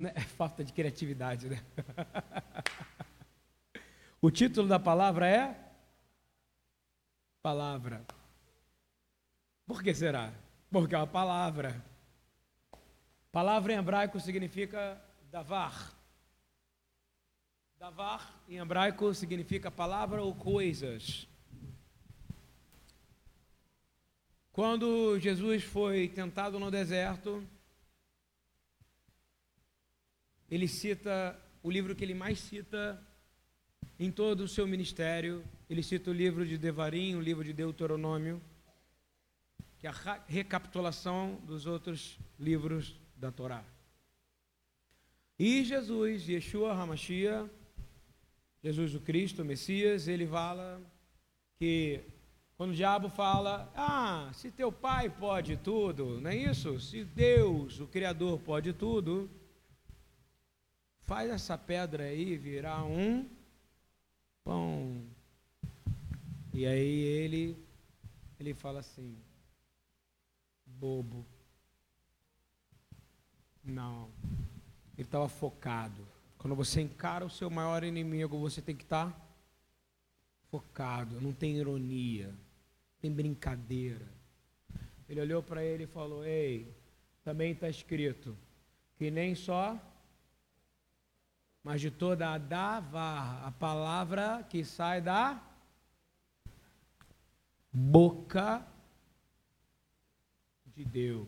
É falta de criatividade, né? o título da palavra é Palavra. Por que será? Porque é uma palavra. Palavra em hebraico significa davar. Davar em hebraico significa palavra ou coisas. Quando Jesus foi tentado no deserto, ele cita o livro que ele mais cita em todo o seu ministério. Ele cita o livro de Devarim, o livro de Deuteronômio, que é a recapitulação dos outros livros da Torá. E Jesus, Yeshua Hamashia, Jesus o Cristo, o Messias, ele fala que quando o diabo fala, ah, se teu pai pode tudo, não é isso? Se Deus, o Criador, pode tudo, faz essa pedra aí virar um pão. E aí ele, ele fala assim, bobo. Não. Ele estava focado. Quando você encara o seu maior inimigo, você tem que estar tá focado. Não tem ironia, tem brincadeira. Ele olhou para ele e falou: Ei, também está escrito que nem só, mas de toda a davar, a palavra que sai da boca de Deus.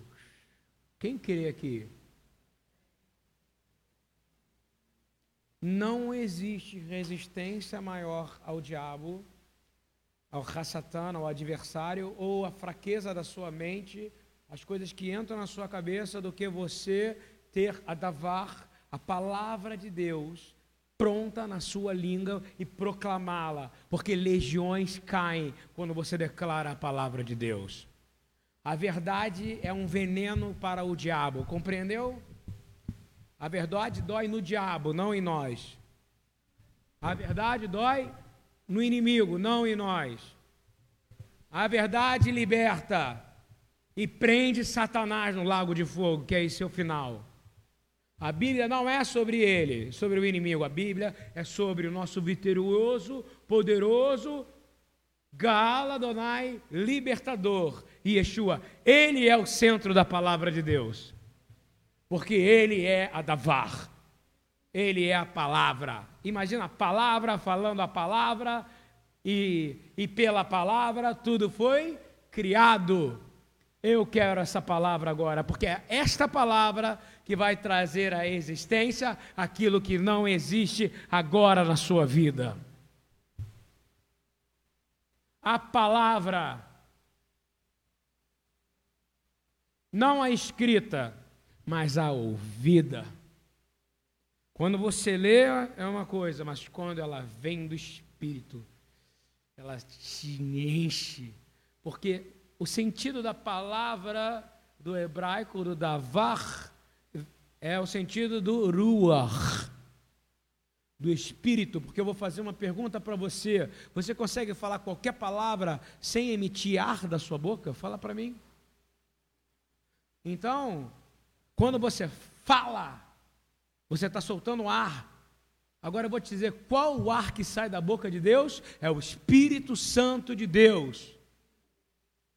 Quem crê aqui? Não existe resistência maior ao diabo, ao raçatano, ao adversário, ou a fraqueza da sua mente, as coisas que entram na sua cabeça, do que você ter a davar, a palavra de Deus, pronta na sua língua e proclamá-la, porque legiões caem quando você declara a palavra de Deus. A verdade é um veneno para o diabo, compreendeu? A verdade dói no diabo, não em nós. A verdade dói no inimigo, não em nós. A verdade liberta e prende Satanás no lago de fogo, que é esse o final. A Bíblia não é sobre ele, sobre o inimigo. A Bíblia é sobre o nosso vitorioso, poderoso Galadonai, libertador, Yeshua. Ele é o centro da palavra de Deus porque ele é a Davar, ele é a palavra. Imagina a palavra falando a palavra, e, e pela palavra tudo foi criado. Eu quero essa palavra agora, porque é esta palavra que vai trazer à existência aquilo que não existe agora na sua vida. A palavra, não a escrita, mas a ouvida. Quando você lê é uma coisa, mas quando ela vem do Espírito, ela te enche. Porque o sentido da palavra do hebraico, do davar, é o sentido do ruach, do Espírito. Porque eu vou fazer uma pergunta para você. Você consegue falar qualquer palavra sem emitir ar da sua boca? Fala para mim. Então, quando você fala, você está soltando ar. Agora eu vou te dizer qual o ar que sai da boca de Deus? É o Espírito Santo de Deus.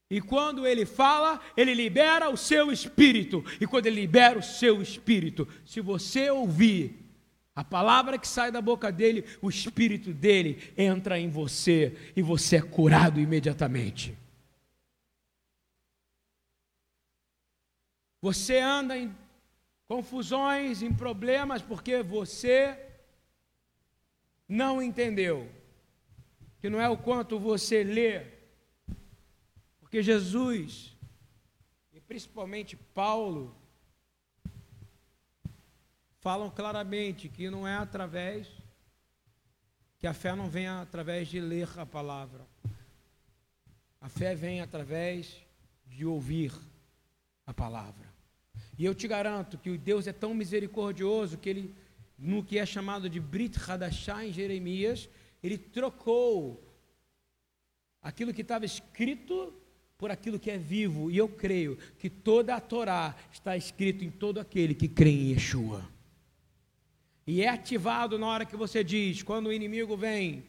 E quando ele fala, ele libera o seu espírito. E quando ele libera o seu espírito, se você ouvir a palavra que sai da boca dele, o espírito dele entra em você e você é curado imediatamente. Você anda em confusões, em problemas, porque você não entendeu. Que não é o quanto você lê. Porque Jesus, e principalmente Paulo, falam claramente que não é através, que a fé não vem através de ler a palavra. A fé vem através de ouvir a palavra. E eu te garanto que Deus é tão misericordioso que ele, no que é chamado de Brit Hadashah em Jeremias, ele trocou aquilo que estava escrito por aquilo que é vivo. E eu creio que toda a Torá está escrito em todo aquele que crê em Yeshua. e é ativado na hora que você diz, quando o inimigo vem,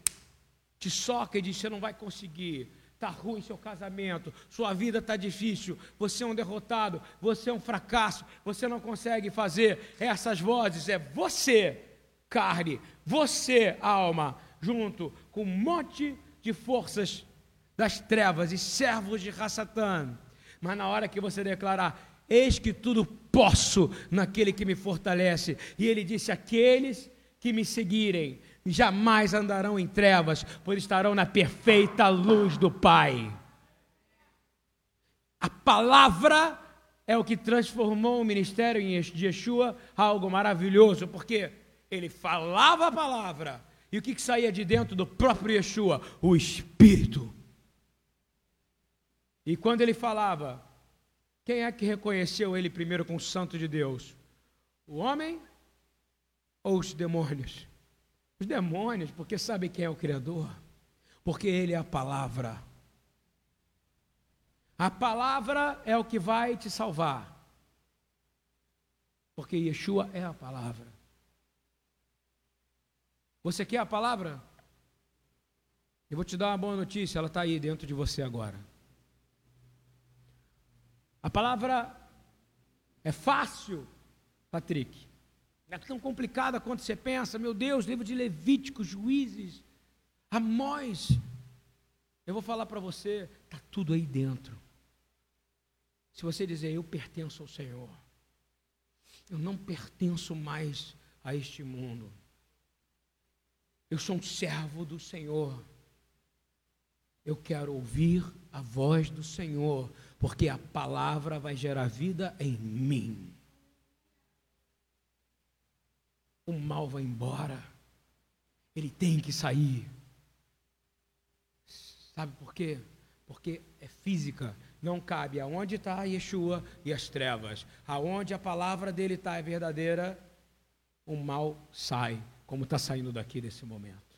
te soca e diz: você não vai conseguir, está ruim seu casamento, sua vida está difícil, você é um derrotado, você é um fracasso, você não consegue fazer. Essas vozes é você, carne, você, alma, junto com um monte de forças das trevas e servos de Rassatã. Mas na hora que você declarar, Eis que tudo posso naquele que me fortalece. E ele disse: Aqueles que me seguirem jamais andarão em trevas, pois estarão na perfeita luz do Pai. A palavra é o que transformou o ministério de Yeshua algo maravilhoso, porque ele falava a palavra, e o que saía de dentro do próprio Yeshua? O Espírito. E quando ele falava, quem é que reconheceu ele primeiro como santo de Deus? O homem ou os demônios? Os demônios, porque sabem quem é o Criador? Porque Ele é a palavra. A palavra é o que vai te salvar. Porque Yeshua é a palavra. Você quer a palavra? Eu vou te dar uma boa notícia, ela está aí dentro de você agora. A palavra é fácil, Patrick. Não é tão complicada quanto você pensa. Meu Deus, livro de Levítico, Juízes, Amós. Eu vou falar para você, está tudo aí dentro. Se você dizer, eu pertenço ao Senhor, eu não pertenço mais a este mundo. Eu sou um servo do Senhor. Eu quero ouvir a voz do Senhor porque a palavra vai gerar vida em mim. O mal vai embora, ele tem que sair. Sabe por quê? Porque é física, não cabe aonde está Yeshua e as trevas. Aonde a palavra dele está é verdadeira, o mal sai, como está saindo daqui nesse momento.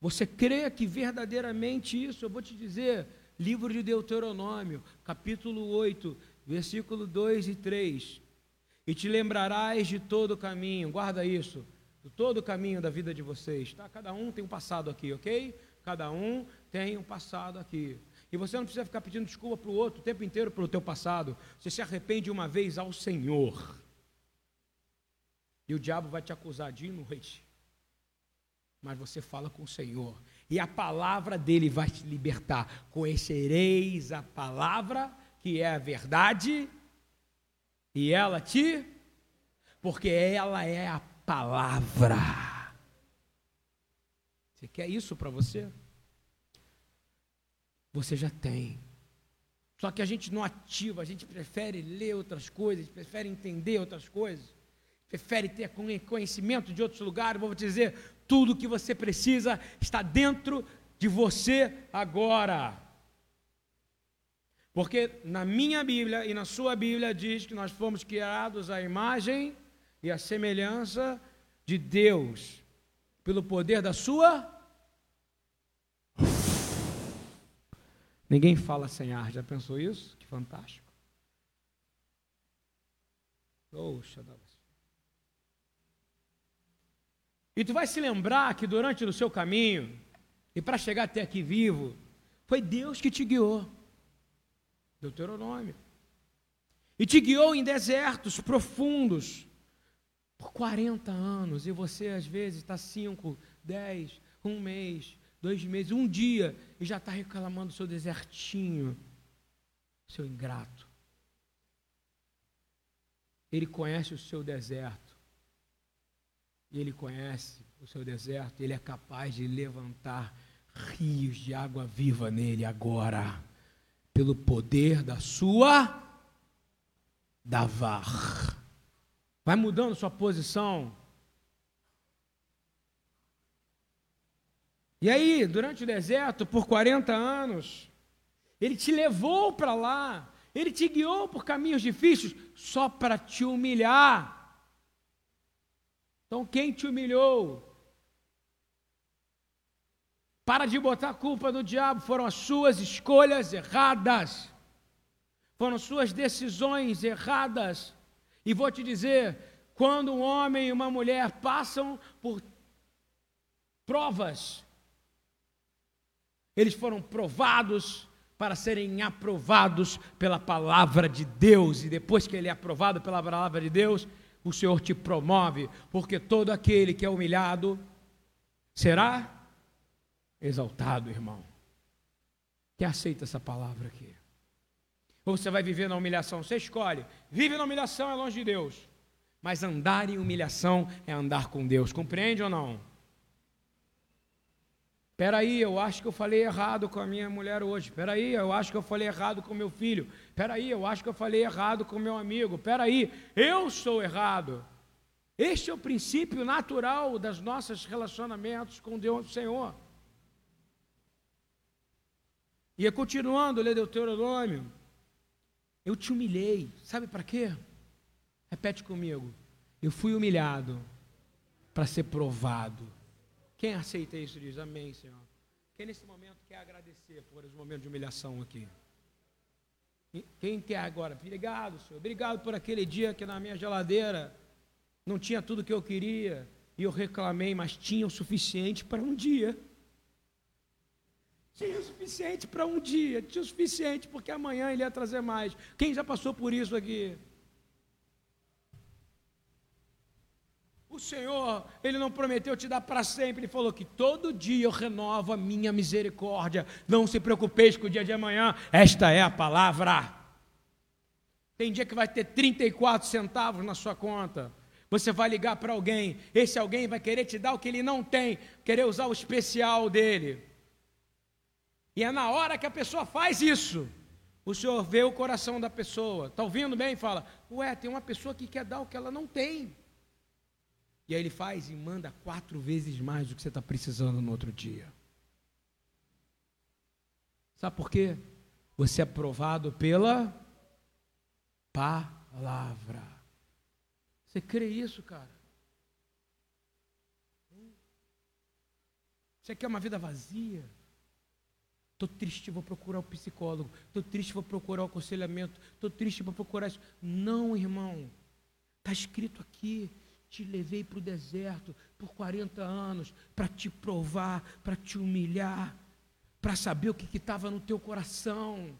Você crê que verdadeiramente isso? Eu vou te dizer, livro de Deuteronômio, capítulo 8, versículo 2 e 3. E te lembrarás de todo o caminho, guarda isso, de todo o caminho da vida de vocês, tá? Cada um tem um passado aqui, ok? Cada um tem um passado aqui. E você não precisa ficar pedindo desculpa para o outro o tempo inteiro pelo teu passado. Você se arrepende uma vez ao Senhor. E o diabo vai te acusar de noite mas você fala com o Senhor, e a palavra dele vai te libertar. Conhecereis a palavra, que é a verdade, e ela te, porque ela é a palavra. Você quer isso para você? Você já tem. Só que a gente não ativa, a gente prefere ler outras coisas, prefere entender outras coisas, prefere ter conhecimento de outros lugares. Vou te dizer, tudo que você precisa está dentro de você agora. Porque na minha Bíblia e na sua Bíblia diz que nós fomos criados à imagem e à semelhança de Deus, pelo poder da sua. Ninguém fala sem ar, já pensou isso? Que fantástico. Oxa, E tu vai se lembrar que durante o seu caminho, e para chegar até aqui vivo, foi Deus que te guiou. Deuteronômio. E te guiou em desertos profundos por 40 anos. E você às vezes está 5, 10, um mês, dois meses, um dia, e já está reclamando do seu desertinho, seu ingrato. Ele conhece o seu deserto e Ele conhece o seu deserto, Ele é capaz de levantar rios de água viva nele agora, pelo poder da sua davar. Vai mudando sua posição. E aí, durante o deserto, por 40 anos, ele te levou para lá, ele te guiou por caminhos difíceis só para te humilhar. Então, quem te humilhou? Para de botar a culpa no diabo, foram as suas escolhas erradas, foram suas decisões erradas. E vou te dizer, quando um homem e uma mulher passam por provas, eles foram provados para serem aprovados pela palavra de Deus, e depois que ele é aprovado pela palavra de Deus, o Senhor te promove, porque todo aquele que é humilhado será exaltado, irmão. Quem aceita essa palavra aqui? Ou você vai viver na humilhação? Você escolhe. Vive na humilhação é longe de Deus. Mas andar em humilhação é andar com Deus. Compreende ou não? Peraí, eu acho que eu falei errado com a minha mulher hoje. Peraí, eu acho que eu falei errado com meu filho. Peraí, eu acho que eu falei errado com meu amigo. Peraí, eu sou errado. Este é o princípio natural dos nossos relacionamentos com Deus, Senhor. E continuando, lê Deuteronômio. Eu te humilhei. Sabe para quê? Repete comigo. Eu fui humilhado para ser provado. Quem aceita isso diz amém, Senhor. Quem nesse momento quer agradecer por esse momento de humilhação aqui? Quem quer agora? Obrigado, Senhor. Obrigado por aquele dia que na minha geladeira não tinha tudo que eu queria e eu reclamei, mas tinha o suficiente para um dia. Tinha o suficiente para um dia, tinha o suficiente porque amanhã ele ia trazer mais. Quem já passou por isso aqui? O Senhor, Ele não prometeu te dar para sempre, Ele falou que todo dia eu renovo a minha misericórdia. Não se preocupeis com o dia de amanhã, esta é a palavra. Tem dia que vai ter 34 centavos na sua conta. Você vai ligar para alguém, esse alguém vai querer te dar o que ele não tem, querer usar o especial dele. E é na hora que a pessoa faz isso, o Senhor vê o coração da pessoa. Está ouvindo bem? Fala, ué, tem uma pessoa que quer dar o que ela não tem. E aí ele faz e manda quatro vezes mais do que você está precisando no outro dia. Sabe por quê? Você é provado pela palavra. Você crê isso, cara? Você quer uma vida vazia? Estou triste, vou procurar o psicólogo. Estou triste, vou procurar o aconselhamento. Estou triste, vou procurar isso. Não, irmão. Está escrito aqui te levei para o deserto por 40 anos para te provar, para te humilhar, para saber o que estava no teu coração,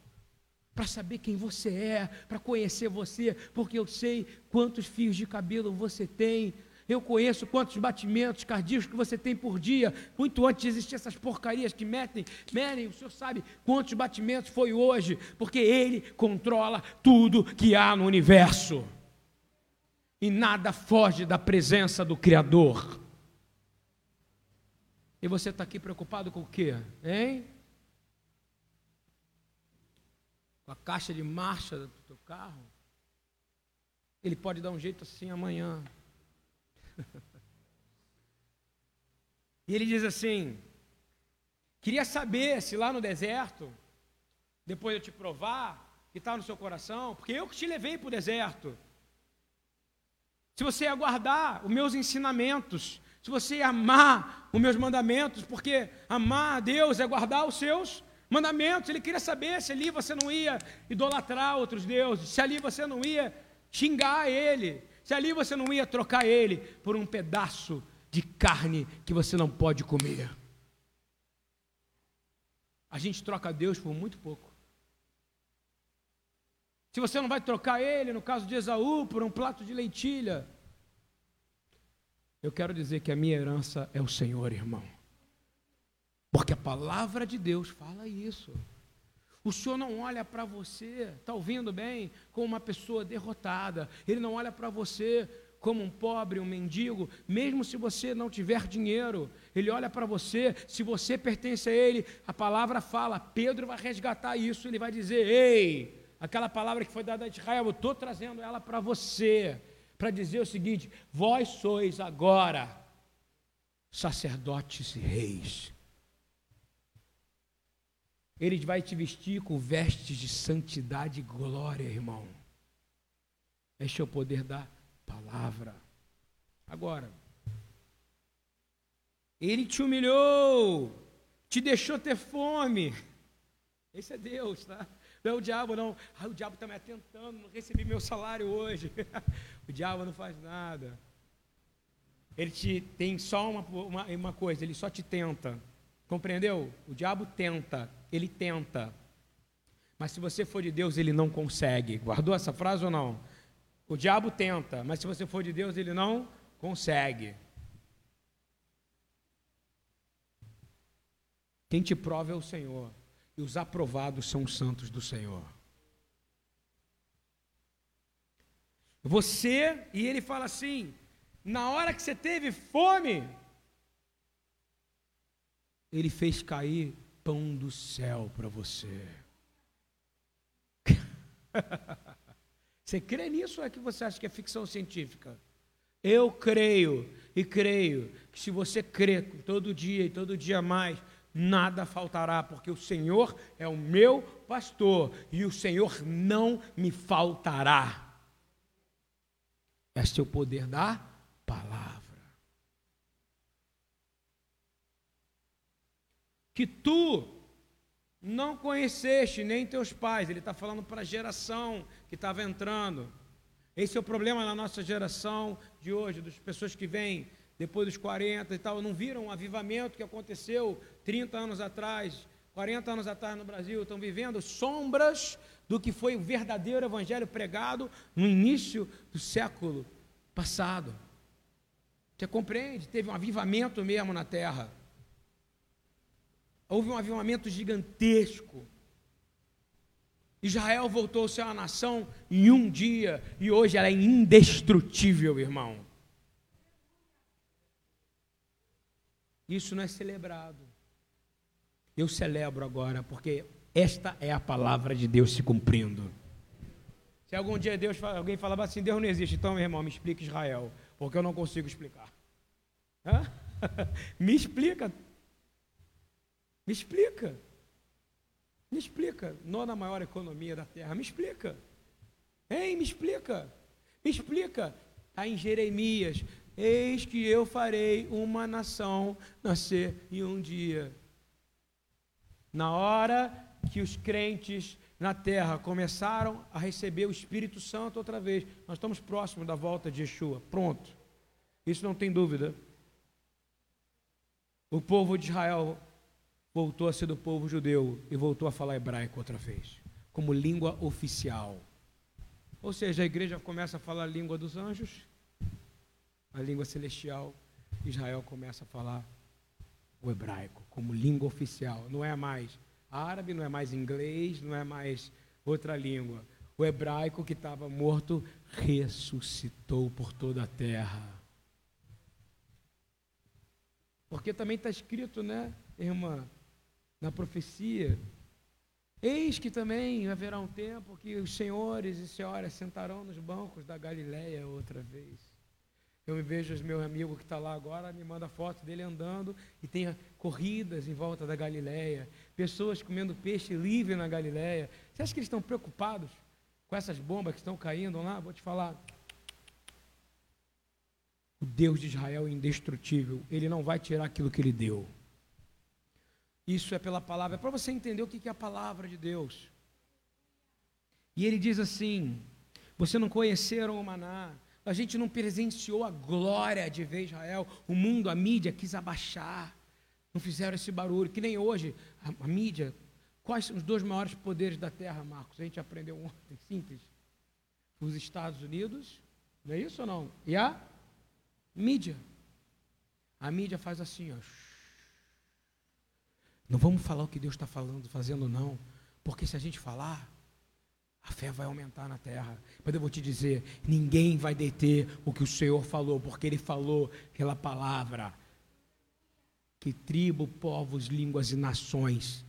para saber quem você é, para conhecer você, porque eu sei quantos fios de cabelo você tem. Eu conheço quantos batimentos cardíacos que você tem por dia. Muito antes de existir essas porcarias que metem, medem, o senhor sabe quantos batimentos foi hoje, porque Ele controla tudo que há no universo e nada foge da presença do Criador. E você está aqui preocupado com o quê? Hein? Com a caixa de marcha do teu carro? Ele pode dar um jeito assim amanhã. e ele diz assim: Queria saber se lá no deserto, depois eu te provar, que está no seu coração, porque eu que te levei para o deserto se você aguardar os meus ensinamentos, se você amar os meus mandamentos, porque amar a Deus é guardar os seus mandamentos. Ele queria saber se ali você não ia idolatrar outros deuses, se ali você não ia xingar ele, se ali você não ia trocar ele por um pedaço de carne que você não pode comer. A gente troca Deus por muito pouco. Se você não vai trocar ele, no caso de Esaú, por um prato de lentilha, eu quero dizer que a minha herança é o Senhor, irmão. Porque a palavra de Deus fala isso. O Senhor não olha para você, está ouvindo bem, como uma pessoa derrotada. Ele não olha para você como um pobre, um mendigo, mesmo se você não tiver dinheiro. Ele olha para você, se você pertence a Ele, a palavra fala. Pedro vai resgatar isso, ele vai dizer: Ei, aquela palavra que foi dada a Israel, eu estou trazendo ela para você, para dizer o seguinte: vós sois agora sacerdotes e reis. Ele vai te vestir com vestes de santidade e glória, irmão. Este é o poder da palavra. Agora, ele te humilhou, te deixou ter fome. Esse é Deus, tá? Não é o diabo, não. Ah, o diabo está me atentando, não recebi meu salário hoje. o diabo não faz nada. Ele te tem só uma, uma, uma coisa, ele só te tenta. Compreendeu? O diabo tenta, ele tenta. Mas se você for de Deus, ele não consegue. Guardou essa frase ou não? O diabo tenta, mas se você for de Deus, ele não consegue. Quem te prova é o Senhor, e os aprovados são os santos do Senhor. Você, e ele fala assim: na hora que você teve fome, ele fez cair pão do céu para você. você crê nisso ou é que você acha que é ficção científica? Eu creio e creio que se você crê todo dia e todo dia mais, nada faltará, porque o Senhor é o meu pastor e o Senhor não me faltará. Este é o poder da palavra. Que tu não conheceste nem teus pais, ele está falando para a geração que estava entrando. Esse é o problema na nossa geração de hoje, das pessoas que vêm depois dos 40 e tal, não viram o avivamento que aconteceu 30 anos atrás, 40 anos atrás no Brasil, estão vivendo sombras do que foi o verdadeiro evangelho pregado no início do século passado. Você compreende? Teve um avivamento mesmo na terra. Houve um avivamento gigantesco. Israel voltou a ser uma nação em um dia e hoje ela é indestrutível, irmão. Isso não é celebrado. Eu celebro agora, porque esta é a palavra de Deus se cumprindo. Se algum dia Deus, alguém falava assim, Deus não existe, então, meu irmão, me explica Israel, porque eu não consigo explicar. me explica. Me explica. Me explica. Nona maior economia da terra, me explica. Hein, me explica. Me explica. Está em Jeremias. Eis que eu farei uma nação nascer em um dia. Na hora que os crentes na terra começaram a receber o Espírito Santo outra vez, nós estamos próximos da volta de Yeshua. Pronto. Isso não tem dúvida. O povo de Israel voltou a ser do povo judeu e voltou a falar hebraico outra vez, como língua oficial. Ou seja, a igreja começa a falar a língua dos anjos a língua celestial, Israel começa a falar o hebraico como língua oficial. Não é mais árabe, não é mais inglês, não é mais outra língua. O hebraico que estava morto ressuscitou por toda a terra. Porque também está escrito, né, irmã, na profecia. Eis que também haverá um tempo que os senhores e senhoras sentarão nos bancos da Galileia outra vez. Eu me vejo os meu amigo que está lá agora, me manda foto dele andando e tem corridas em volta da Galileia, pessoas comendo peixe livre na Galileia. Você acha que eles estão preocupados com essas bombas que estão caindo lá? Vou te falar. O Deus de Israel é indestrutível, ele não vai tirar aquilo que ele deu. Isso é pela palavra, é para você entender o que é a palavra de Deus. E ele diz assim: Você não conheceram o maná, a gente não presenciou a glória de ver Israel. O mundo, a mídia quis abaixar. Não fizeram esse barulho. Que nem hoje, a, a mídia. Quais são os dois maiores poderes da terra, Marcos? A gente aprendeu ontem, simples. Os Estados Unidos, não é isso ou não? E a mídia. A mídia faz assim, ó. Não vamos falar o que Deus está falando, fazendo, não. Porque se a gente falar, a fé vai aumentar na terra. Mas eu vou te dizer: ninguém vai deter o que o Senhor falou, porque Ele falou aquela palavra. Que tribo, povos, línguas e nações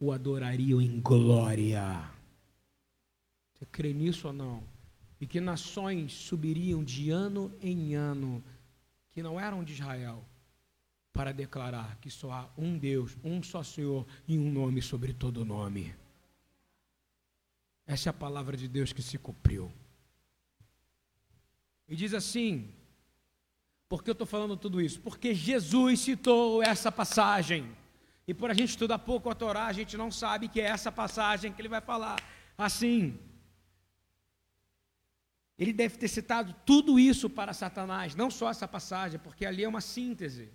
o adorariam em glória. Você crê nisso ou não? E que nações subiriam de ano em ano, que não eram de Israel, para declarar que só há um Deus, um só Senhor e um nome sobre todo nome. Essa é a palavra de Deus que se cumpriu. E diz assim: por que eu estou falando tudo isso? Porque Jesus citou essa passagem. E por a gente estudar pouco a Torá, a gente não sabe que é essa passagem que ele vai falar. assim. Ele deve ter citado tudo isso para Satanás, não só essa passagem, porque ali é uma síntese.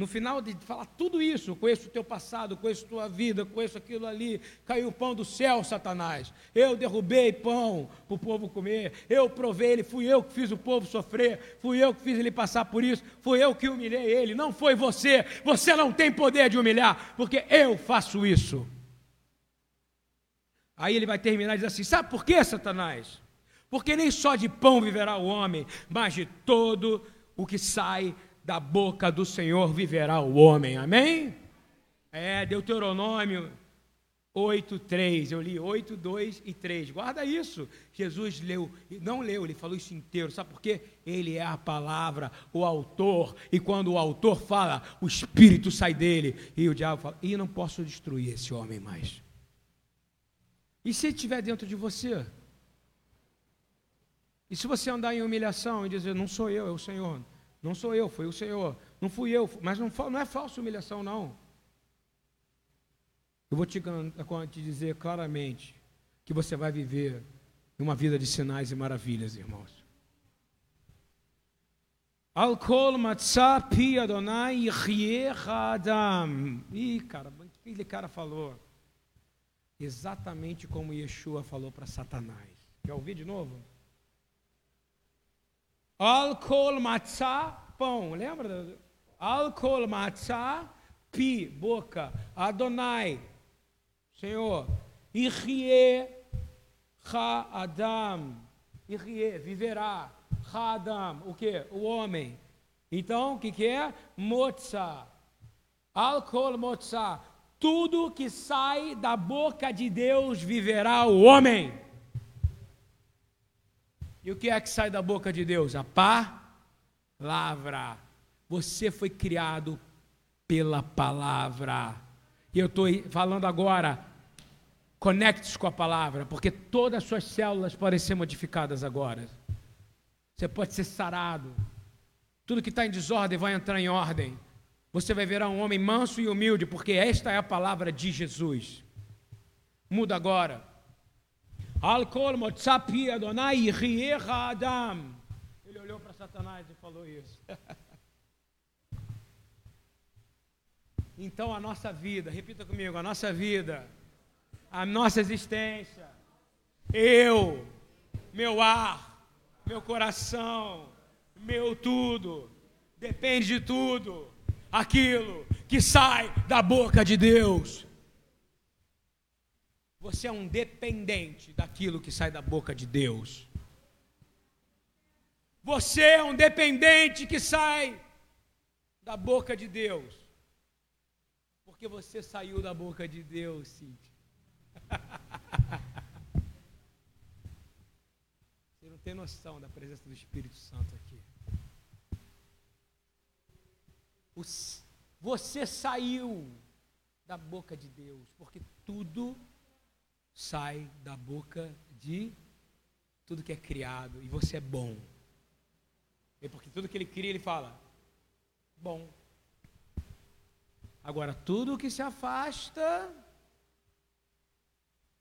No final de falar tudo isso, conheço o teu passado, conheço tua vida, conheço aquilo ali, caiu o pão do céu, Satanás. Eu derrubei pão para o povo comer, eu provei ele, fui eu que fiz o povo sofrer, fui eu que fiz ele passar por isso, fui eu que humilhei ele, não foi você. Você não tem poder de humilhar, porque eu faço isso. Aí ele vai terminar e diz assim: sabe por quê, Satanás? Porque nem só de pão viverá o homem, mas de todo o que sai da boca do Senhor viverá o homem. Amém? É, Deuteronômio 8, 3. Eu li 8, 2 e 3. Guarda isso. Jesus leu, não leu, ele falou isso inteiro. Sabe por quê? Ele é a palavra, o autor. E quando o autor fala, o espírito sai dele. E o diabo fala: e não posso destruir esse homem mais. E se estiver dentro de você? E se você andar em humilhação e dizer, não sou eu, é o Senhor. Não sou eu, foi o Senhor. Não fui eu, mas não, não é falsa humilhação, não. Eu vou te, te dizer claramente que você vai viver uma vida de sinais e maravilhas, irmãos. Alcool matzah pi Adonai adam. Ih, cara, aquele cara falou? Exatamente como Yeshua falou para Satanás. Quer ouvir de novo? Alcool matzah, pão, lembra? Alcool matzah, pi, boca. Adonai, Senhor. Irie ha adam. Irie, viverá. Ha adam, o que? O homem. Então, o que, que é? Motza. Alcool motza. Tudo que sai da boca de Deus viverá o homem. E o que é que sai da boca de Deus? A palavra. Você foi criado pela palavra. E eu estou falando agora, conecte-se com a palavra, porque todas as suas células podem ser modificadas agora. Você pode ser sarado. Tudo que está em desordem vai entrar em ordem. Você vai virar um homem manso e humilde, porque esta é a palavra de Jesus. Muda agora. Alcool motzapi Adonai Adam. Ele olhou para Satanás e falou isso. então a nossa vida, repita comigo, a nossa vida, a nossa existência, eu, meu ar, meu coração, meu tudo, depende de tudo, aquilo que sai da boca de Deus. Você é um dependente daquilo que sai da boca de Deus. Você é um dependente que sai da boca de Deus. Porque você saiu da boca de Deus, Cíntia. Você não tem noção da presença do Espírito Santo aqui. Você saiu da boca de Deus, porque tudo sai da boca de tudo que é criado e você é bom. É porque tudo que ele cria, ele fala, bom. Agora, tudo que se afasta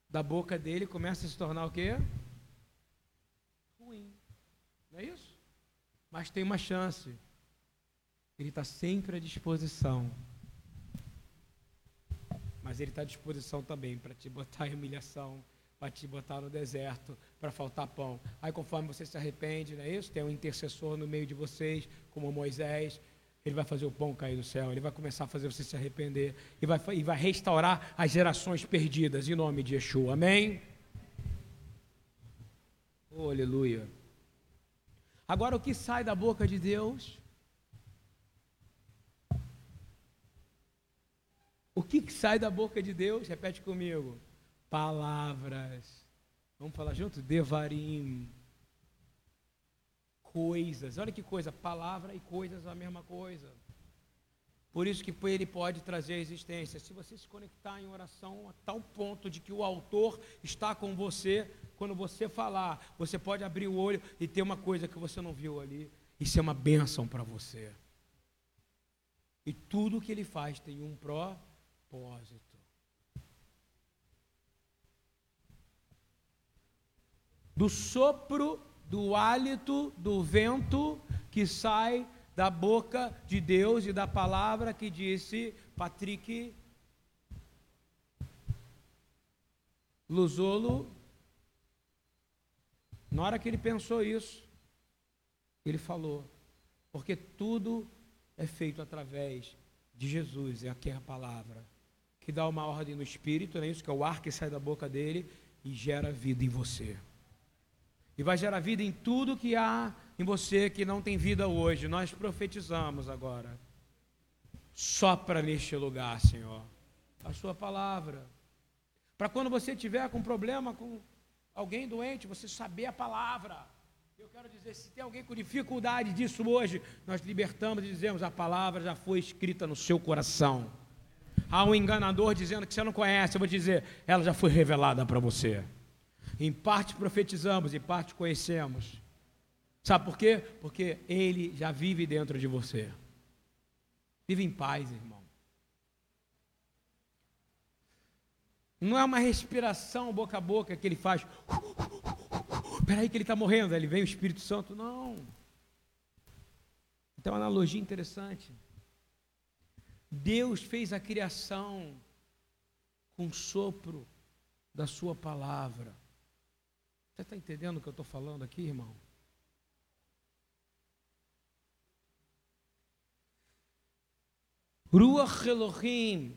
da boca dele começa a se tornar o quê? Ruim. Não é isso? Mas tem uma chance. Ele está sempre à disposição mas Ele está à disposição também para te botar em humilhação, para te botar no deserto, para faltar pão. Aí, conforme você se arrepende, não é isso? Tem um intercessor no meio de vocês, como Moisés. Ele vai fazer o pão cair do céu, ele vai começar a fazer você se arrepender e vai, e vai restaurar as gerações perdidas, em nome de Yeshua. Amém? Oh, aleluia. Agora, o que sai da boca de Deus O que, que sai da boca de Deus? Repete comigo. Palavras. Vamos falar junto? Devarim. Coisas. Olha que coisa. Palavra e coisas é a mesma coisa. Por isso que ele pode trazer a existência. Se você se conectar em oração a tal ponto de que o autor está com você, quando você falar, você pode abrir o olho e ter uma coisa que você não viu ali. Isso é uma bênção para você. E tudo que ele faz tem um pró propósito. do sopro, do hálito, do vento que sai da boca de Deus e da palavra que disse Patrick Luzolo. Na hora que ele pensou isso, ele falou, porque tudo é feito através de Jesus, é aqui a palavra, que dá uma ordem no espírito, não é isso? Que é o ar que sai da boca dele e gera vida em você. E vai gerar vida em tudo que há em você que não tem vida hoje. Nós profetizamos agora. Sopra neste lugar, Senhor, a Sua palavra. Para quando você tiver com problema com alguém doente, você saber a palavra. Eu quero dizer, se tem alguém com dificuldade disso hoje, nós libertamos e dizemos: a palavra já foi escrita no seu coração. Há um enganador dizendo que você não conhece, eu vou dizer, ela já foi revelada para você. Em parte profetizamos, em parte conhecemos. Sabe por quê? Porque ele já vive dentro de você. Vive em paz, irmão. Não é uma respiração boca a boca que ele faz. Espera aí que ele está morrendo. Ele vem o Espírito Santo. Não. Então, uma analogia interessante. Deus fez a criação com o sopro da sua palavra. Você está entendendo o que eu estou falando aqui, irmão? Ruach Elohim,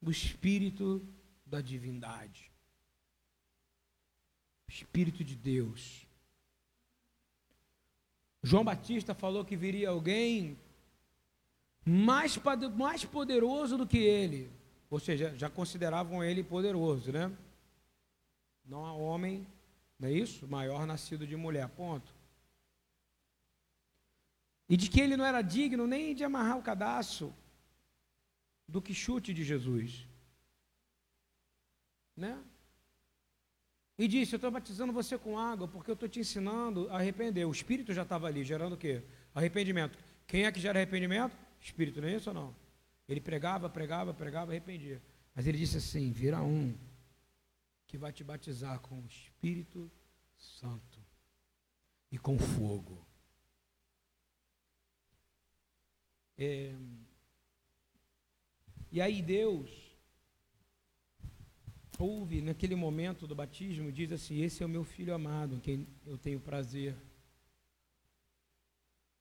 o Espírito da divindade. O Espírito de Deus. João Batista falou que viria alguém mais, mais poderoso do que ele. Ou seja, já consideravam ele poderoso, né? Não há homem, não é isso? Maior nascido de mulher, ponto. E de que ele não era digno nem de amarrar o cadastro do que chute de Jesus. Né? E disse: Eu estou batizando você com água porque eu estou te ensinando a arrepender. O Espírito já estava ali, gerando o quê? Arrependimento. Quem é que gera arrependimento? Espírito, não é isso ou não? Ele pregava, pregava, pregava, arrependia. Mas ele disse assim: Vira um que vai te batizar com o Espírito Santo e com fogo. É... E aí Deus ouve naquele momento do batismo, diz assim: Esse é o meu filho amado, em quem eu tenho prazer.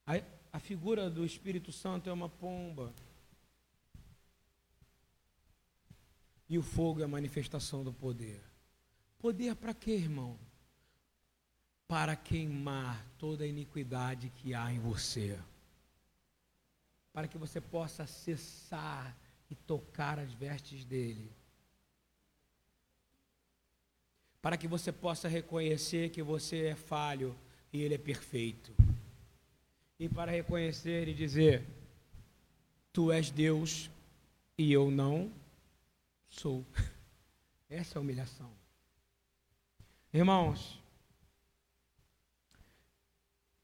A, a figura do Espírito Santo é uma pomba. E o fogo é a manifestação do poder. Poder para quê, irmão? Para queimar toda a iniquidade que há em você para que você possa acessar e tocar as vestes dele. Para que você possa reconhecer que você é falho e ele é perfeito. E para reconhecer e dizer: Tu és Deus e eu não sou. Essa é a humilhação. Irmãos,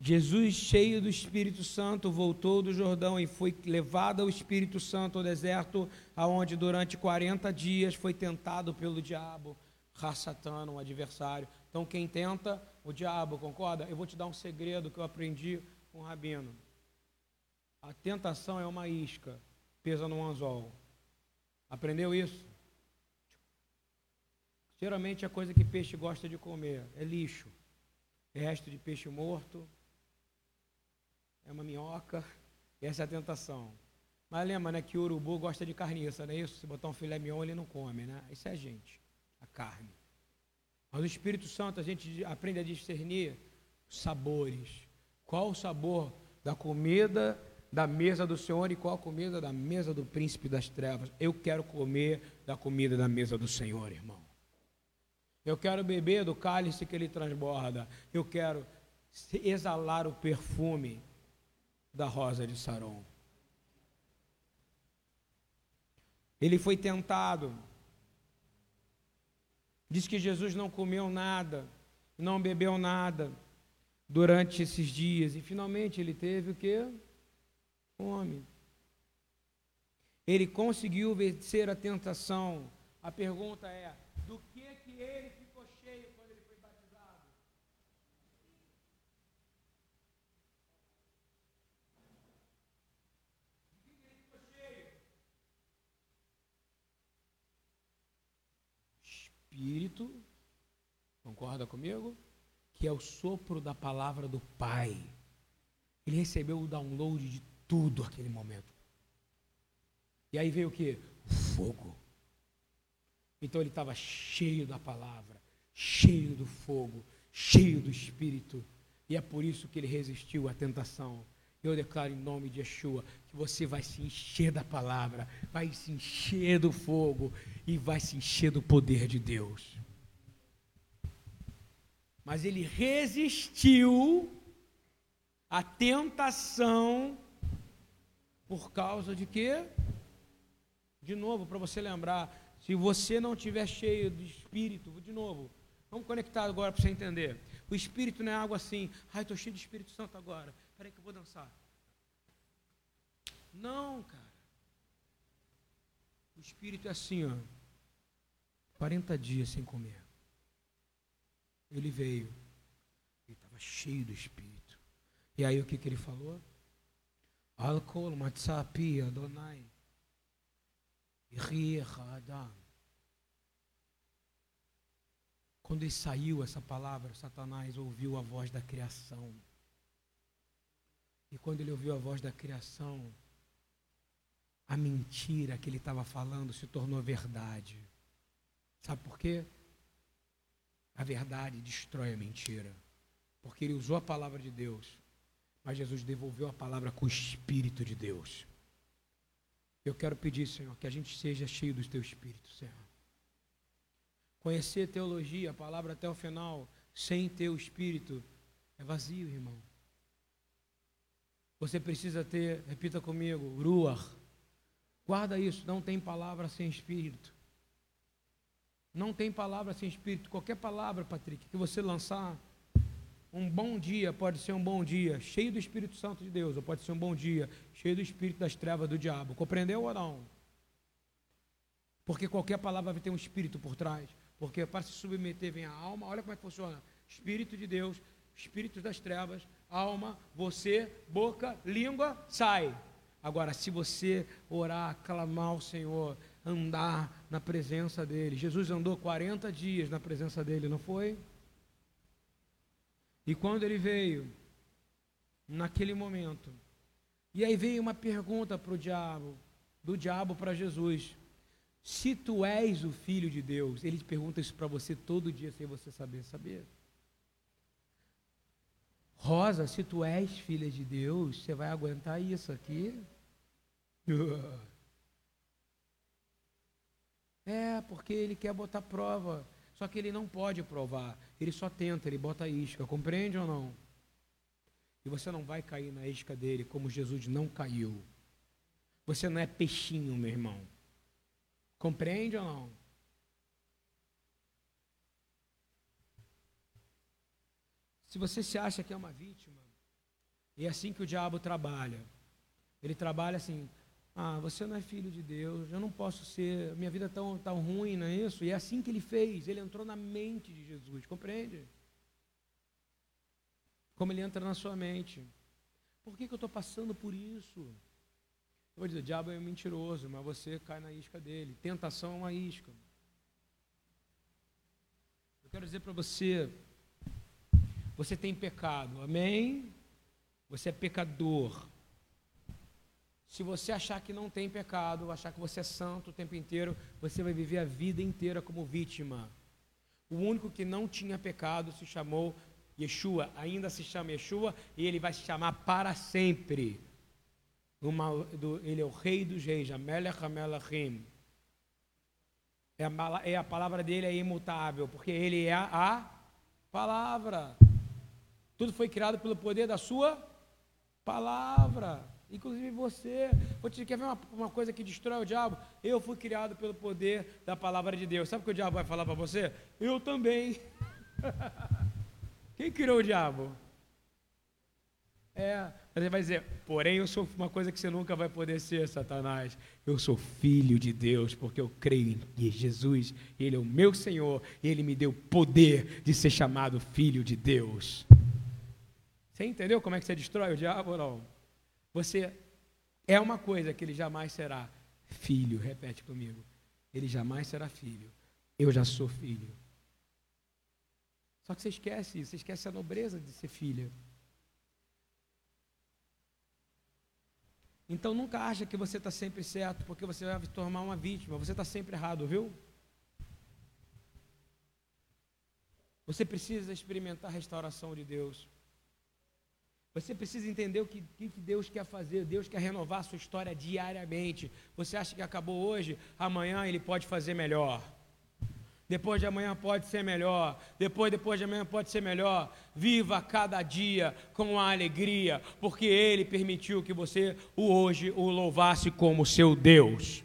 Jesus, cheio do Espírito Santo, voltou do Jordão e foi levado ao Espírito Santo ao deserto, aonde durante 40 dias foi tentado pelo diabo, Rassatã, um adversário. Então, quem tenta, o diabo, concorda? Eu vou te dar um segredo que eu aprendi o Rabino. A tentação é uma isca, pesa no anzol. Aprendeu isso? Geralmente a coisa que peixe gosta de comer é lixo. Resto de peixe morto, é uma minhoca, essa é a tentação. Mas lembra, né, que o urubu gosta de carniça, não é isso? Se botar um filé mignon, ele não come, né? Isso é a gente, a carne. Mas o Espírito Santo, a gente aprende a discernir sabores. Qual o sabor da comida da mesa do Senhor e qual a comida da mesa do príncipe das trevas? Eu quero comer da comida da mesa do Senhor, irmão. Eu quero beber do cálice que ele transborda. Eu quero exalar o perfume da rosa de Saron. Ele foi tentado. Diz que Jesus não comeu nada, não bebeu nada durante esses dias. E finalmente ele teve o que? Fome. Ele conseguiu vencer a tentação. A pergunta é: do que que ele ficou cheio quando ele foi batizado? Do que, ele ficou cheio? Espírito, concorda comigo? Que é o sopro da palavra do Pai. Ele recebeu o download de tudo aquele momento. E aí veio o que? Fogo. Então ele estava cheio da palavra, cheio do fogo, cheio do Espírito. E é por isso que ele resistiu à tentação. Eu declaro em nome de Yeshua que você vai se encher da palavra, vai se encher do fogo e vai se encher do poder de Deus. Mas ele resistiu à tentação por causa de quê? De novo, para você lembrar, se você não tiver cheio de espírito, de novo, vamos conectar agora para você entender. O espírito não é algo assim, ai, estou cheio de Espírito Santo agora. Espera aí que eu vou dançar. Não, cara. O espírito é assim, ó. 40 dias sem comer. Ele veio. Ele estava cheio do espírito. E aí o que, que ele falou? Alcool, matzapi, Adonai. Quando ele saiu essa palavra, Satanás ouviu a voz da criação. E quando ele ouviu a voz da criação, a mentira que ele estava falando se tornou verdade. Sabe por quê? A verdade destrói a mentira. Porque ele usou a palavra de Deus, mas Jesus devolveu a palavra com o Espírito de Deus. Eu quero pedir, Senhor, que a gente seja cheio do teu Espírito, Senhor. Conhecer teologia, a palavra até o final, sem teu Espírito, é vazio, irmão. Você precisa ter, repita comigo, ruach. Guarda isso, não tem palavra sem espírito. Não tem palavra sem espírito. Qualquer palavra, Patrick, que você lançar, um bom dia pode ser um bom dia cheio do Espírito Santo de Deus, ou pode ser um bom dia cheio do espírito das trevas do diabo. Compreendeu ou não? Porque qualquer palavra vai ter um espírito por trás. Porque para se submeter vem a alma, olha como é que funciona. Espírito de Deus, espíritos das trevas, alma, você, boca, língua, sai. Agora, se você orar, clamar ao Senhor, andar na presença dEle. Jesus andou 40 dias na presença dEle, não foi? E quando ele veio, naquele momento, e aí veio uma pergunta para o diabo, do diabo para Jesus: Se tu és o filho de Deus, ele pergunta isso para você todo dia sem você saber saber. Rosa, se tu és filha de Deus, você vai aguentar isso aqui? É, porque ele quer botar prova. Só que ele não pode provar. Ele só tenta, ele bota isca. Compreende ou não? E você não vai cair na isca dele como Jesus não caiu. Você não é peixinho, meu irmão. Compreende ou não? Se você se acha que é uma vítima, é assim que o diabo trabalha. Ele trabalha assim: ah, você não é filho de Deus, eu não posso ser, minha vida é tão, tão ruim, não é isso? E é assim que ele fez, ele entrou na mente de Jesus, compreende? Como ele entra na sua mente. Por que, que eu estou passando por isso? Eu vou dizer, o diabo é mentiroso, mas você cai na isca dele. Tentação é uma isca. Eu quero dizer para você, você tem pecado, amém? Você é pecador. Se você achar que não tem pecado, achar que você é santo o tempo inteiro, você vai viver a vida inteira como vítima. O único que não tinha pecado se chamou Yeshua, ainda se chama Yeshua, e ele vai se chamar para sempre. Uma, do, ele é o rei dos reis, Amelech Amelachim. É a, é a palavra dele é imutável, porque ele é a, a palavra. Tudo foi criado pelo poder da sua palavra. Inclusive você. Vou te quer ver uma, uma coisa que destrói o diabo? Eu fui criado pelo poder da palavra de Deus. Sabe o que o diabo vai falar para você? Eu também. Quem criou o diabo? É, ele vai dizer, porém eu sou uma coisa que você nunca vai poder ser, Satanás. Eu sou filho de Deus, porque eu creio em Jesus, Ele é o meu Senhor, e Ele me deu poder de ser chamado filho de Deus. Você entendeu como é que você destrói o diabo ou não? Você é uma coisa que ele jamais será filho, repete comigo. Ele jamais será filho. eu já sou filho. Só que você esquece isso, você esquece a nobreza de ser filha. Então nunca acha que você está sempre certo, porque você vai se tornar uma vítima. Você está sempre errado, viu? Você precisa experimentar a restauração de Deus. Você precisa entender o que, que, Deus quer fazer. Deus quer renovar a sua história diariamente. Você acha que acabou hoje, amanhã ele pode fazer melhor. Depois de amanhã pode ser melhor. Depois, depois de amanhã pode ser melhor. Viva cada dia com a alegria, porque Ele permitiu que você o hoje o louvasse como seu Deus.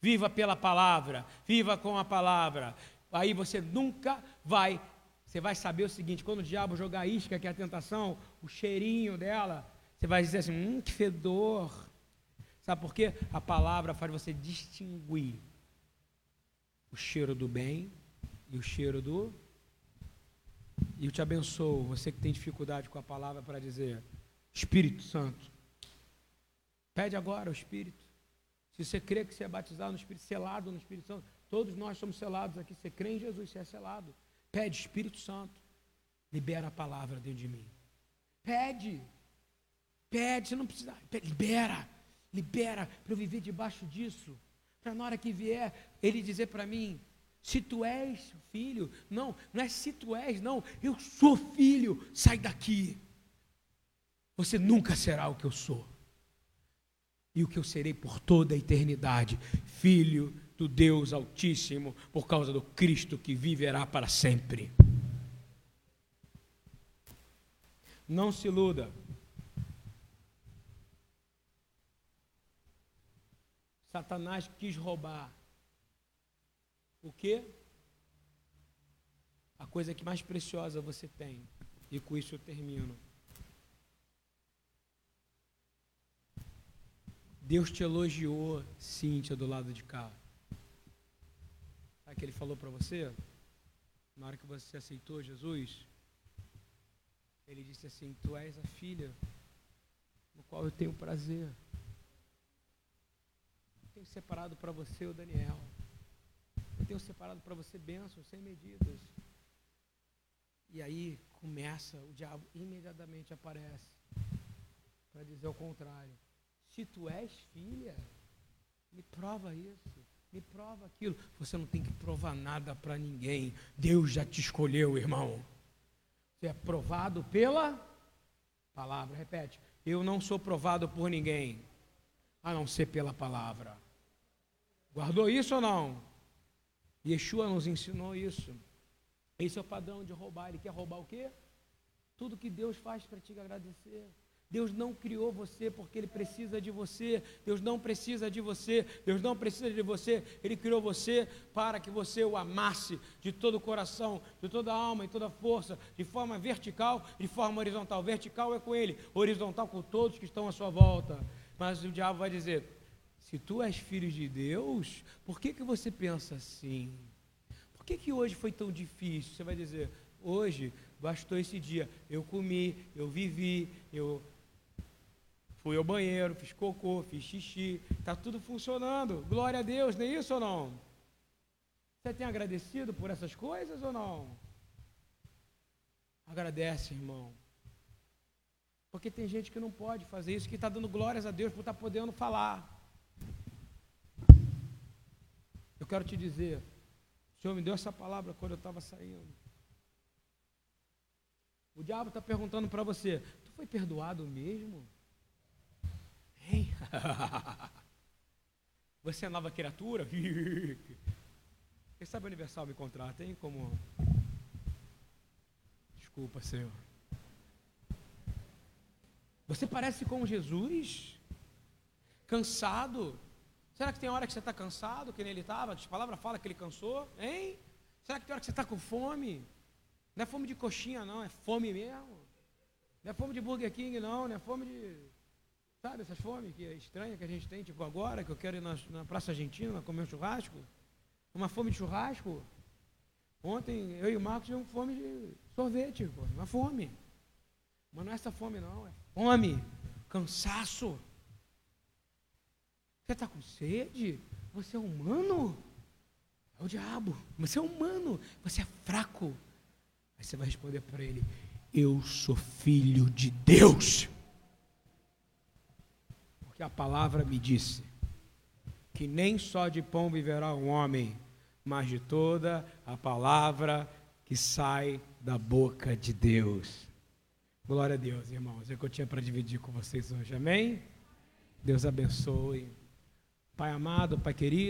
Viva pela palavra, viva com a palavra. Aí você nunca vai, você vai saber o seguinte: quando o diabo jogar isca, que é a tentação, o cheirinho dela, você vai dizer assim: hum, que fedor. Sabe por quê? A palavra faz você distinguir o cheiro do bem e o cheiro do. E eu te abençoo, você que tem dificuldade com a palavra para dizer, Espírito Santo. Pede agora o Espírito. Se você crê que você é batizado no Espírito, selado no Espírito Santo, todos nós somos selados aqui. Você crê em Jesus, você é selado. Pede Espírito Santo. Libera a palavra dentro de mim. Pede. Pede, você não precisa. Libera. Libera para eu viver debaixo disso para na hora que vier ele dizer para mim: se tu és filho, não, não é se tu és, não, eu sou filho, sai daqui. Você nunca será o que eu sou, e o que eu serei por toda a eternidade, filho do Deus Altíssimo, por causa do Cristo que viverá para sempre. Não se iluda. Satanás quis roubar o que? A coisa que mais preciosa você tem. E com isso eu termino. Deus te elogiou, Cíntia, do lado de cá. Que ele falou para você? Na hora que você aceitou Jesus, ele disse assim: Tu és a filha no qual eu tenho prazer tenho separado para você o Daniel. Eu tenho separado para você bênçãos sem medidas. E aí começa, o diabo imediatamente aparece para dizer o contrário. Se tu és filha, me prova isso, me prova aquilo. Você não tem que provar nada para ninguém. Deus já te escolheu, irmão. Você é provado pela palavra. Repete. Eu não sou provado por ninguém, a não ser pela palavra. Guardou isso ou não? Yeshua nos ensinou isso. Esse é o padrão de roubar. Ele quer roubar o quê? Tudo que Deus faz para te agradecer. Deus não criou você porque Ele precisa de você. Deus não precisa de você. Deus não precisa de você. Ele criou você para que você o amasse de todo o coração, de toda a alma e toda a força, de forma vertical e de forma horizontal. Vertical é com Ele, horizontal com todos que estão à sua volta. Mas o diabo vai dizer: se tu és filho de Deus, por que, que você pensa assim? Por que, que hoje foi tão difícil? Você vai dizer, hoje bastou esse dia. Eu comi, eu vivi, eu fui ao banheiro, fiz cocô, fiz xixi, está tudo funcionando. Glória a Deus, não é isso ou não? Você tem agradecido por essas coisas ou não? Agradece, irmão. Porque tem gente que não pode fazer isso, que está dando glórias a Deus por estar tá podendo falar. Eu quero te dizer, o Senhor me deu essa palavra quando eu estava saindo. O diabo está perguntando para você: Tu foi perdoado mesmo? Hein? Você é nova criatura? Quem sabe o Universal me contrata, hein? Como. Desculpa, Senhor. Você parece com Jesus? Cansado? Será que tem hora que você está cansado, que nem ele estava? A palavra fala que ele cansou, hein? Será que tem hora que você está com fome? Não é fome de coxinha, não, é fome mesmo. Não é fome de Burger King, não, não é fome de. Sabe essas fomes que é estranha que a gente tem, tipo agora, que eu quero ir na, na Praça Argentina comer um churrasco? Uma fome de churrasco? Ontem eu e o Marcos tivemos fome de sorvete, pô, uma fome. Mas não é essa fome, não, é fome, cansaço. Você está com sede? Você é humano? o diabo. Você é humano, você é fraco. Aí você vai responder para ele: Eu sou filho de Deus. Porque a palavra me disse que nem só de pão viverá um homem, mas de toda a palavra que sai da boca de Deus. Glória a Deus, irmãos. É o que eu tinha para dividir com vocês hoje. Amém? Deus abençoe. Pai amado, Pai querido.